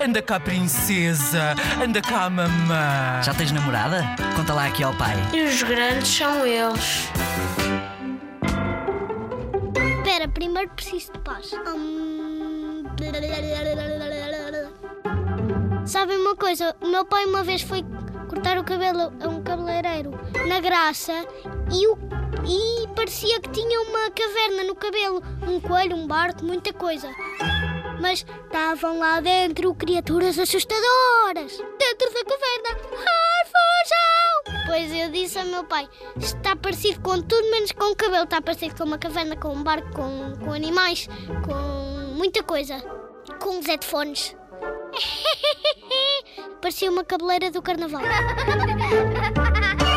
Anda cá, princesa. Anda cá, mamã. Já tens namorada? Conta lá aqui ao pai. E os grandes são eles. Espera, primeiro preciso de paz. Hum... Sabem uma coisa? O meu pai uma vez foi cortar o cabelo a um cabeleireiro na graça e, o, e parecia que tinha uma caverna no cabelo. Um coelho, um barco, muita coisa. Mas estavam lá dentro criaturas assustadoras. Dentro da caverna. Ai, fujam! Pois eu disse ao meu pai: está parecido com tudo menos com o cabelo. Está parecido com uma caverna, com um barco, com, com animais, com muita coisa. Com os headphones. Parecia uma cabeleira do carnaval.